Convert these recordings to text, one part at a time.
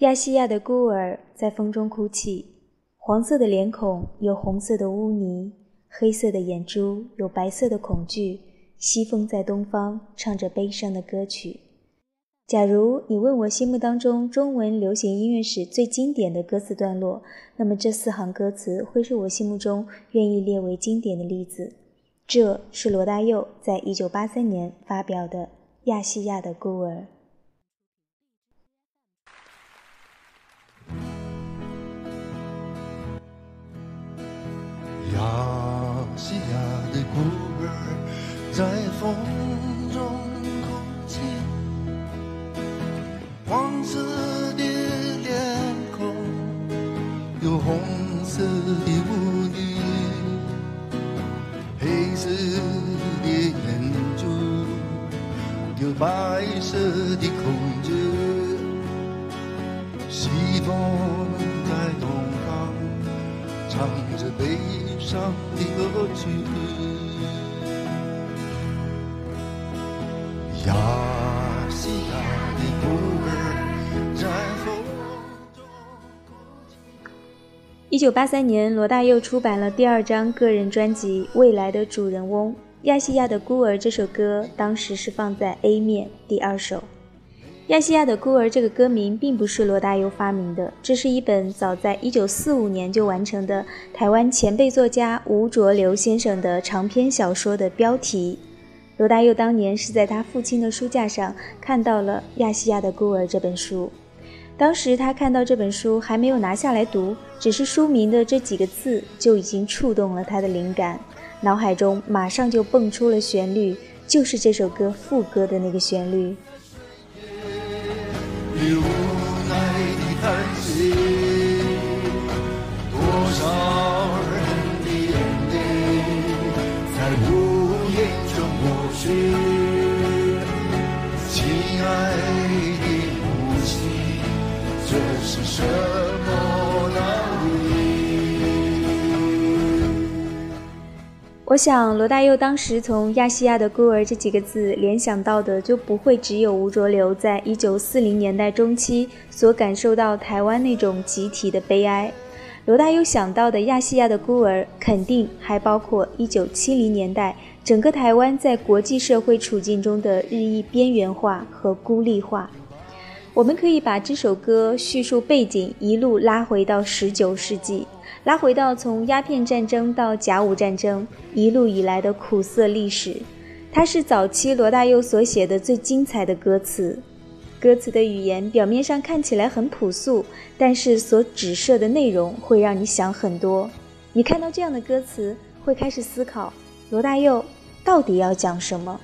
亚细亚的孤儿在风中哭泣，黄色的脸孔有红色的污泥，黑色的眼珠有白色的恐惧。西风在东方唱着悲伤的歌曲。假如你问我心目当中中文流行音乐史最经典的歌词段落，那么这四行歌词会是我心目中愿意列为经典的例子。这是罗大佑在一九八三年发表的《亚细亚的孤儿》。亚细亚的孤儿在风中哭泣，黄色的脸孔有红色的污泥，黑色的眼珠有白色的恐惧，西风在东方唱着悲伤的歌曲。一九八三年，罗大佑出版了第二张个人专辑《未来的主人翁》，《亚细亚的孤儿》这首歌当时是放在 A 面第二首。亚细亚的孤儿这个歌名并不是罗大佑发明的，这是一本早在1945年就完成的台湾前辈作家吴浊流先生的长篇小说的标题。罗大佑当年是在他父亲的书架上看到了《亚细亚的孤儿》这本书，当时他看到这本书还没有拿下来读，只是书名的这几个字就已经触动了他的灵感，脑海中马上就蹦出了旋律，就是这首歌副歌的那个旋律。你无奈的叹息，多少人的眼泪在无言中抹去。亲爱的母亲，这是什我想，罗大佑当时从“亚细亚的孤儿”这几个字联想到的，就不会只有吴浊流在一九四零年代中期所感受到台湾那种集体的悲哀。罗大佑想到的“亚细亚的孤儿”，肯定还包括一九七零年代整个台湾在国际社会处境中的日益边缘化和孤立化。我们可以把这首歌叙述背景一路拉回到十九世纪。拉回到从鸦片战争到甲午战争一路以来的苦涩历史，它是早期罗大佑所写的最精彩的歌词。歌词的语言表面上看起来很朴素，但是所指涉的内容会让你想很多。你看到这样的歌词，会开始思考罗大佑到底要讲什么。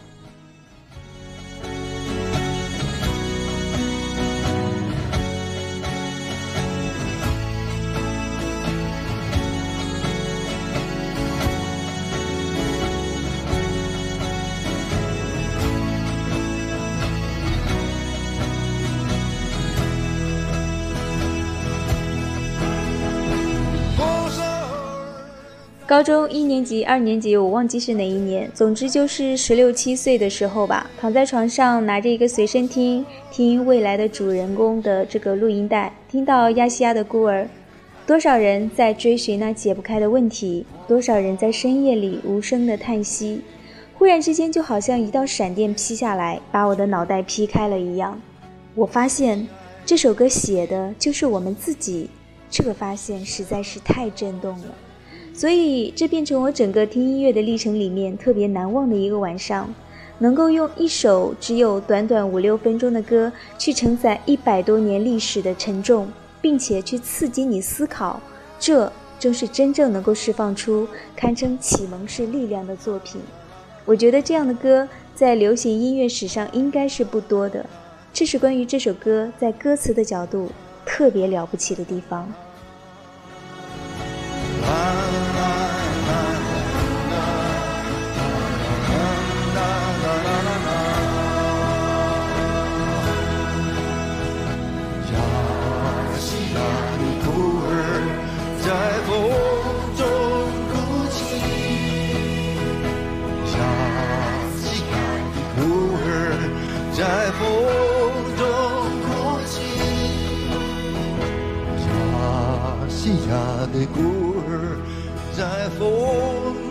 高中一年级、二年级，我忘记是哪一年。总之就是十六七岁的时候吧，躺在床上，拿着一个随身听，听未来的主人公的这个录音带，听到亚细亚的孤儿，多少人在追寻那解不开的问题，多少人在深夜里无声的叹息。忽然之间，就好像一道闪电劈下来，把我的脑袋劈开了一样。我发现这首歌写的就是我们自己，这个发现实在是太震动了。所以，这变成我整个听音乐的历程里面特别难忘的一个晚上。能够用一首只有短短五六分钟的歌，去承载一百多年历史的沉重，并且去刺激你思考，这正是真正能够释放出堪称启蒙式力量的作品。我觉得这样的歌在流行音乐史上应该是不多的，这是关于这首歌在歌词的角度特别了不起的地方。在风中哭泣亚细亚的孤儿在风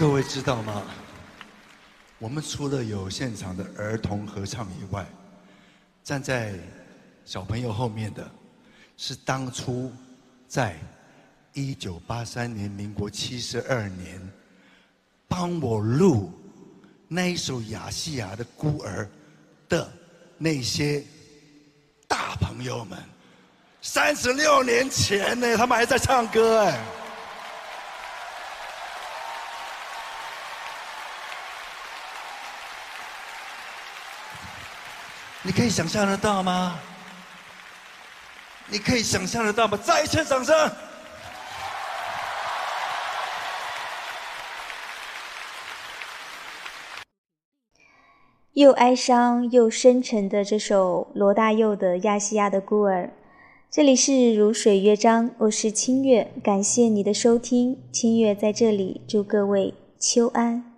各位知道吗？我们除了有现场的儿童合唱以外，站在小朋友后面的，是当初在一九八三年民国七十二年帮我录那一首《亚细亚的孤儿》的那些大朋友们。三十六年前呢，他们还在唱歌哎。你可以想象得到吗？你可以想象得到吗？再一次掌声！又哀伤又深沉的这首罗大佑的《亚细亚的孤儿》，这里是如水乐章，我是清月，感谢你的收听，清月在这里祝各位秋安。